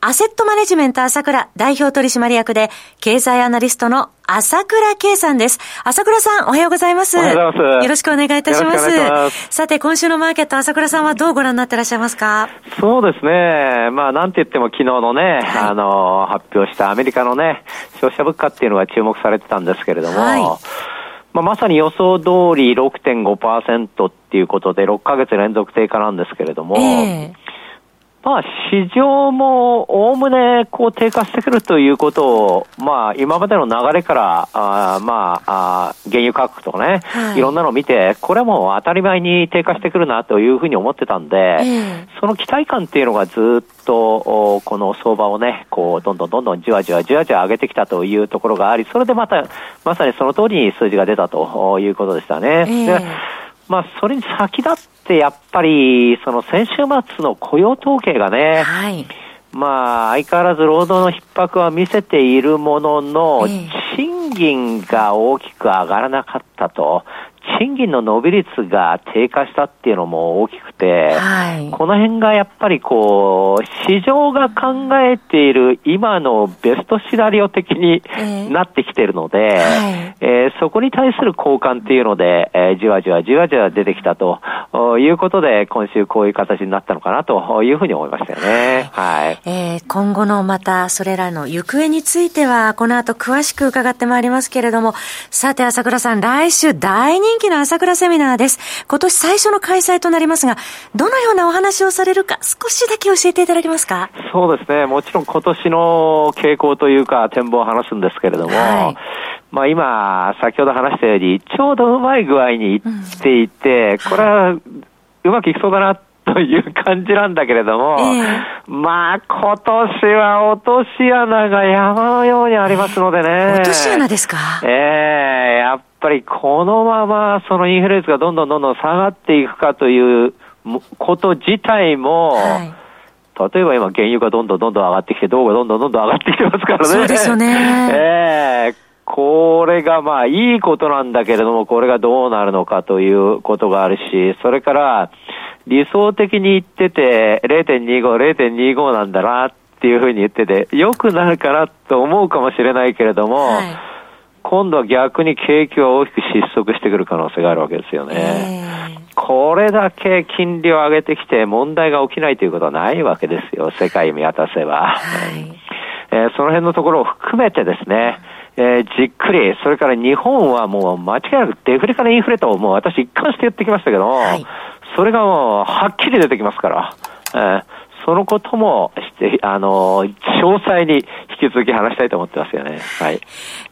アセットマネジメント朝倉代表取締役で、経済アナリストの朝倉圭さんです。朝倉さん、おはようございます。おはようございます。よろしくお願いいたします。ますさて、今週のマーケット、朝倉さんはどうご覧になってらっしゃいますか？そうですね。まあ、なんて言っても昨日のね、はい、あの、発表したアメリカのね、消費者物価っていうのが注目されてたんですけれども、はいまあ、まさに予想通り6.5%っていうことで、6ヶ月連続低下なんですけれども、えーまあ、市場もおおむねこう低下してくるということを、まあ、今までの流れから、あまああ、原油価格とかね、はい、いろんなのを見て、これはもう当たり前に低下してくるなというふうに思ってたんで、えー、その期待感っていうのがずっと、この相場をね、こう、どんどんどんどんじわじわじわじわ上げてきたというところがあり、それでまた、まさにその通りに数字が出たということでしたね。えーまあ、それに先立って、やっぱり、その先週末の雇用統計がね、はい、まあ、相変わらず労働の逼迫は見せているものの、賃金が大きく上がらなかったと。賃金の伸び率が低下したっていうのも大きくて、はい、この辺がやっぱりこう、市場が考えている今のベストシナリオ的になってきているので、えーはい、えー、そこに対する交換っていうので、えー、じわじわじわじわ出てきたということで、今週こういう形になったのかなというふうに思いましたよね。はい。えー、今後のまたそれらの行方については、この後詳しく伺ってまいりますけれども、さて朝倉さん、来週大人気の朝倉セミナーです。今年最初の開催となりますが、どのようなお話をされるか、少しだけ教えていただけますか？そうですね。もちろん今年の傾向というか、展望を話すんですけれども、はい、まあ今、先ほど話したように、ちょうどうまい具合にいっていて、うん、これはうまくいきそうだなという感じなんだけれども、えー、まあ今年は落とし穴が山のようにありますのでね。落とし穴ですか？ええー、やっぱりこのままそのインフレ率がどんどんどんどん下がっていくかということ自体も、はい例えば今、原油がどんどんどんどん上がってきて、銅がどんどんどんどん上がってきてますからね。そうですよね。ええー、これがまあいいことなんだけれども、これがどうなるのかということがあるし、それから理想的に言ってて0.25、0.25なんだなっていうふうに言ってて、良くなるかなと思うかもしれないけれども、はい今度は逆に景気は大きく失速してくる可能性があるわけですよね。これだけ金利を上げてきて問題が起きないということはないわけですよ、世界見渡せば。はい、えー、その辺のところを含めてですね、えー、じっくり、それから日本はもう間違いなくデフレからインフレと、もう私一貫して言ってきましたけども、はい、それがもうはっきり出てきますから、えー、そのこともして、あの、詳細に引き続き話したいと思ってますよね。はい。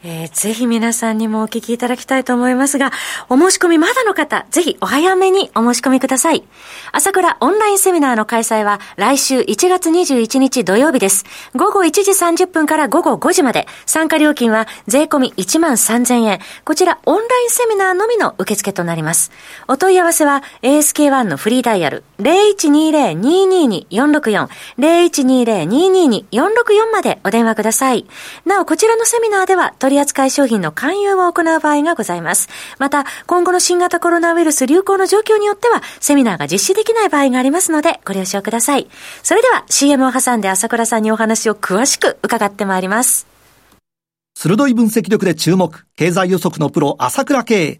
えー、ぜひ皆さんにもお聞きいただきたいと思いますが、お申し込みまだの方、ぜひお早めにお申し込みください。朝倉オンラインセミナーの開催は来週1月21日土曜日です。午後1時30分から午後5時まで、参加料金は税込み1万3000円。こちらオンラインセミナーのみの受付となります。お問い合わせは ASK1 のフリーダイヤル0120-222-46 4 0120-222-464までお電話ください。なお、こちらのセミナーでは取扱い商品の勧誘を行う場合がございます。また、今後の新型コロナウイルス流行の状況によっては、セミナーが実施できない場合がありますので、ご了承ください。それでは、CM を挟んで朝倉さんにお話を詳しく伺ってまいります。鋭い分析力で注目、経済予測のプロ、朝倉慶。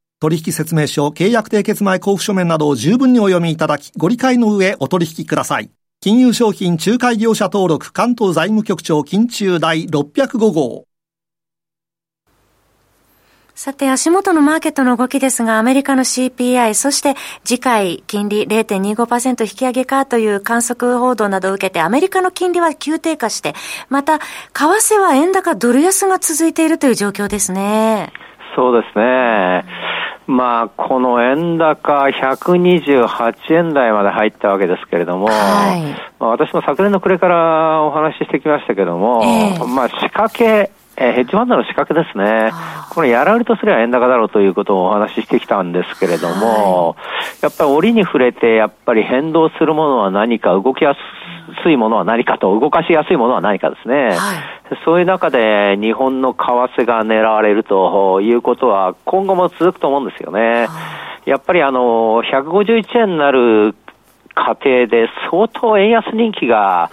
取引説明書、契約締結前交付書面などを十分にお読みいただき、ご理解の上お取引ください。金融商品仲介業者登録関東財務局長金中第605号。さて、足元のマーケットの動きですが、アメリカの CPI、そして次回金利0.25%引き上げかという観測報道などを受けて、アメリカの金利は急低下して、また、為替は円高ドル安が続いているという状況ですね。そうですね。まあ、この円高128円台まで入ったわけですけれども、はい、まあ、私も昨年の暮れからお話ししてきましたけれども、えー、まあ、仕掛け、えー、ヘッジファンドの仕掛けですね。これやられるとすれば円高だろうということをお話ししてきたんですけれども、はい、やっぱり折に触れて、やっぱり変動するものは何か、動きやすいものは何かと、動かしやすいものは何かですね。はい、そういう中で日本の為替が狙われるということは今後も続くと思うんですよね。やっぱりあの、151円になる過程で相当円安人気が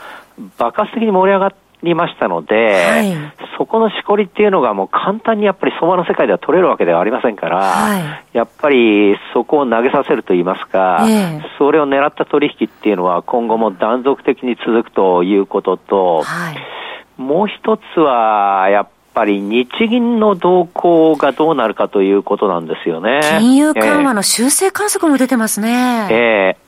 爆発的に盛り上がってりましたので、はい、そこのしこりっていうのがもう簡単にやっぱり相場の世界では取れるわけではありませんから、はい、やっぱりそこを投げさせると言いますか、えー、それを狙った取引っていうのは今後も断続的に続くということと、はい、もう一つはやっぱり日銀の動向がどうなるかということなんですよね。金融緩和の修正観測も出てますね。えー、え。ー、っ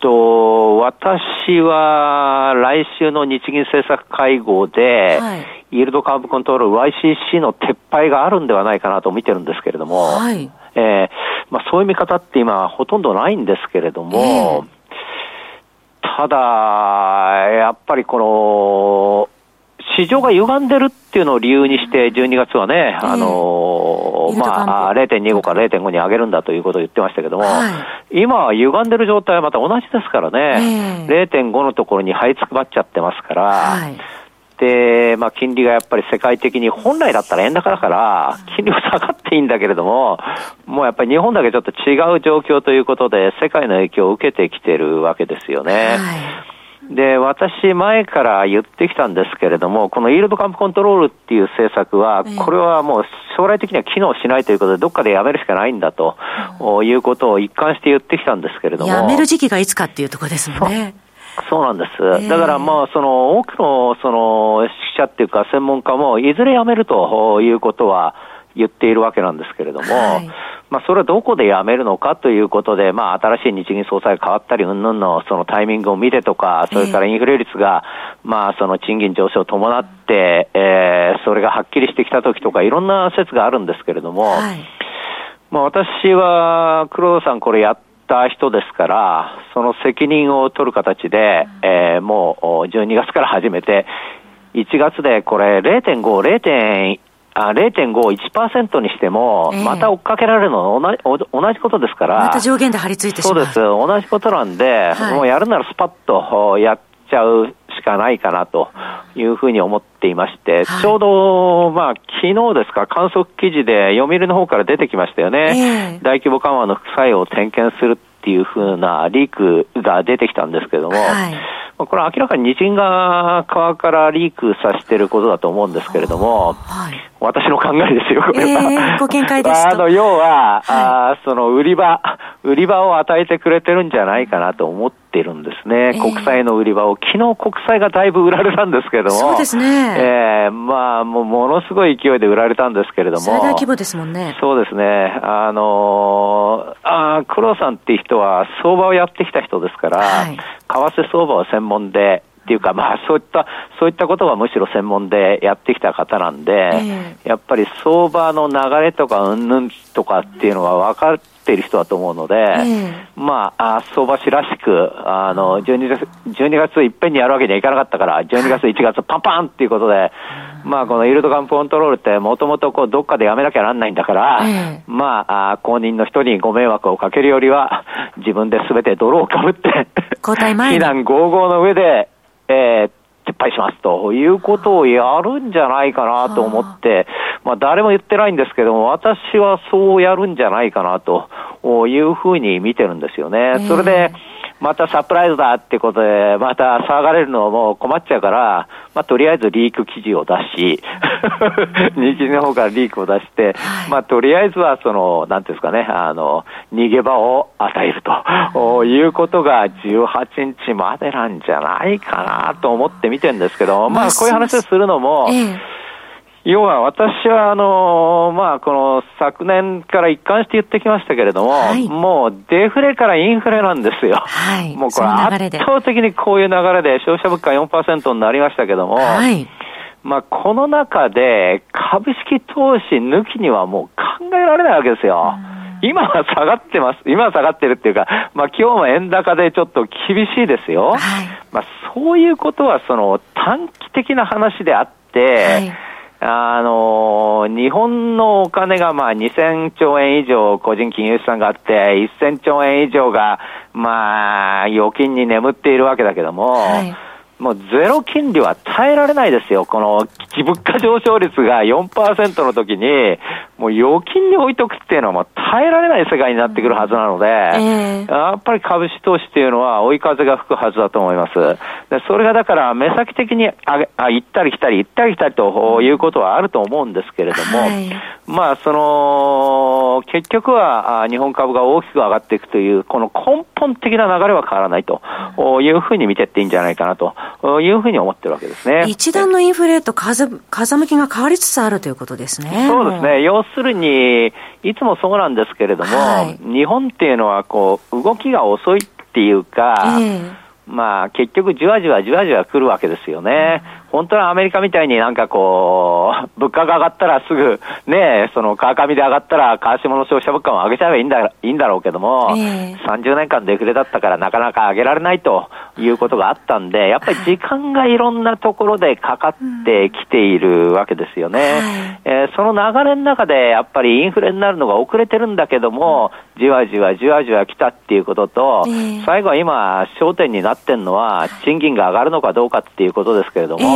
と、私は来週の日銀政策会合で、はい、イールドカーブコントロール YCC の撤廃があるんではないかなと見てるんですけれども、はい、えー、まあ、そういう見方って今ほとんどないんですけれども、えー、ただ、やっぱりこの、市場が歪んでるっていうのを理由にして、12月はね、あのー、まあ、0.25から0.5に上げるんだということを言ってましたけども、はい、今は歪んでる状態はまた同じですからね、0.5のところに這いつくばっちゃってますから、はい。で、まあ、金利がやっぱり世界的に本来だったら円高だから、金利は下がっていいんだけれども、もうやっぱり日本だけちょっと違う状況ということで、世界の影響を受けてきてるわけですよね。はいで、私、前から言ってきたんですけれども、このイールドカンプコントロールっていう政策は、これはもう将来的には機能しないということで、どっかでやめるしかないんだと、いうことを一貫して言ってきたんですけれども。やめる時期がいつかっていうところですもんね。そうなんです。だからまあ、その、多くの、その、指揮者っていうか専門家も、いずれやめるということは言っているわけなんですけれども、はい。まあ、それはどこでやめるのかということで、まあ、新しい日銀総裁が変わったり、うんぬんのそのタイミングを見てとか、それからインフレ率が、まあ、その賃金上昇を伴って、えー、それがはっきりしてきたときとか、いろんな説があるんですけれども、はい、まあ、私は、黒田さんこれやった人ですから、その責任を取る形で、えー、もう12月から始めて、1月でこれ0.5、0.1あ0.5、1%にしても、また追っかけられるのは同じ同じことですから、また上限で張り付いてしまう。そうです、同じことなんで、はい、もうやるならスパッとやっちゃうしかないかなというふうに思っていまして、はい、ちょうど、まあ、昨日ですか、観測記事で読売の方から出てきましたよね。えー、大規模緩和の副作用を点検するっていうふうなリークが出てきたんですけども、はいこれは明らかに日銀が側からリークさせてることだと思うんですけれども、はい、私の考えですよ、これは。えー、ご見解です あの、要は、はい、あその売り場、売り場を与えてくれてるんじゃないかなと思ってるんですね。えー、国債の売り場を。昨日国債がだいぶ売られたんですけれども。そうですね。えー、まあ、もうものすごい勢いで売られたんですけれども。最大規模ですもんね。そうですね。あのー、あ黒さんっていう人は相場をやってきた人ですから、はい、為替相場は専門で、っていうか、まあ、そういった、そういったことはむしろ専門でやってきた方なんで、えー、やっぱり相場の流れとか、うんぬんとかっていうのは分かっている人だと思うので、えー、まあ、あ相場師らしく、あの、12月、12月いっぺんにやるわけにはいかなかったから、12月、1月、パンパンっていうことで、まあ、このイールドカンプコントロールって、もともとこう、どっかでやめなきゃなんないんだから、えー、まあ、あ公認の人にご迷惑をかけるよりは、自分で全て泥をかぶって交代前非難合々の上で、えー、撤廃しますということをやるんじゃないかなと思って、まあ誰も言ってないんですけども、私はそうやるんじゃないかなというふうに見てるんですよね。それで、またサプライズだってことで、また騒がれるのも困っちゃうから、まあ、とりあえずリーク記事を出し、日銀の方からリークを出して、まあ、とりあえずは、その、なんていうんですかね、あの、逃げ場を与えると、いうことが18日までなんじゃないかなと思って見てるんですけど、まあ、こういう話をするのも、要は私は、あのまあ、この昨年から一貫して言ってきましたけれども、はい、もうデフレからインフレなんですよ。はい。もうこれ圧倒的にこういう流れで消費者物価4%になりましたけども、はい。まあ、この中で株式投資抜きにはもう考えられないわけですよ。今は下がってます。今は下がってるっていうか、まあ今日も円高でちょっと厳しいですよ。はい、まあそういうことはその短期的な話であって、はいあの日本のお金がまあ2000兆円以上個人金融資産があって、1000兆円以上がまあ預金に眠っているわけだけども、はいもうゼロ金利は耐えられないですよ。この物価上昇率が4%の時に、もう預金に置いとくっていうのはもう耐えられない世界になってくるはずなので、えー、やっぱり株式投資っていうのは追い風が吹くはずだと思います。でそれがだから目先的にああ行ったり来たり行ったり来たりということはあると思うんですけれども、はい、まあその、結局は日本株が大きく上がっていくという、この根本的な流れは変わらないというふうに見ていっていいんじゃないかなというふうに思ってるわけですね。一段のインフレと風風向きが変わりつつあるということですね。そうですね。要するに、いつもそうなんですけれども、はい、日本っていうのはこう、動きが遅いっていうか、えーまあ結局じわじわじわじわ来るわけですよね。本当はアメリカみたいになんかこう、物価が上がったらすぐ、ね、その川上で上がったら川下の消費者物価も上げちゃえばいいんだいいんだろうけども、えー、30年間デフレだったからなかなか上げられないということがあったんで、やっぱり時間がいろんなところでかかってきているわけですよね。はい、えー、その流れの中でやっぱりインフレになるのが遅れてるんだけども、じわじわじわじわ来たっていうことと、えー、最後は今焦点になってるのは賃金が上がるのかどうかっていうことですけれども、えー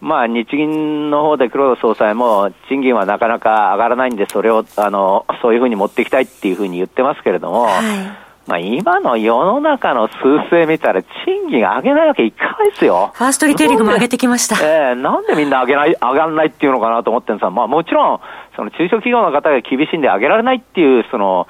まあ、日銀の方で黒田総裁も、賃金はなかなか上がらないんで、それを、あの、そういうふうに持っていきたいっていうふうに言ってますけれども、はいまあ、今の世の中の数勢見たら、賃金上げないわけいかないですよ。ファーストリテイリングも上げてきました。ええー、なんでみんな上げない、上がらないっていうのかなと思ってるんですが、まあもちろん、その中小企業の方が厳しいんで上げられないっていう、その、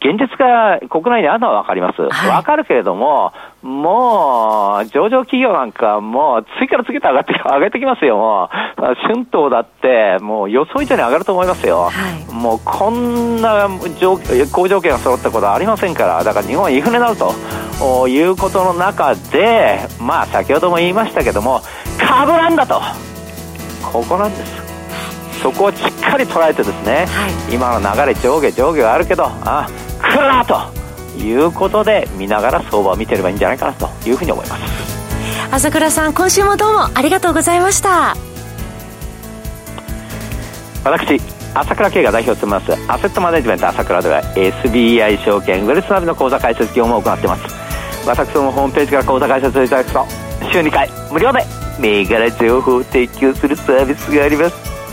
現実が国内にあるのはわかります。わ、はい、かるけれども、もう、上場企業なんかもう、次から次へと上がって、上げてきますよ、もう。春闘だって、もう予想以上に上がると思いますよ。はい、もう、こんな好条件が揃ったことはありませんから、だから日本はインフレになるということの中で、まあ、先ほども言いましたけども、株なんだと。ここなんです。そこをしっかり捉えてですね、はい、今の流れ上下上下があるけどあ来るなということで見ながら相場を見てればいいんじゃないかなというふうに思います。朝倉さん今週もどうもありがとうございました。私朝倉慶が代表を務めますアセットマネジメント朝倉では SBI 証券ウェルスナビの口座開設業務を行っています。私どもホームページから口座開設をいただくと週2回無料で銘柄情報を提供するサービスがあります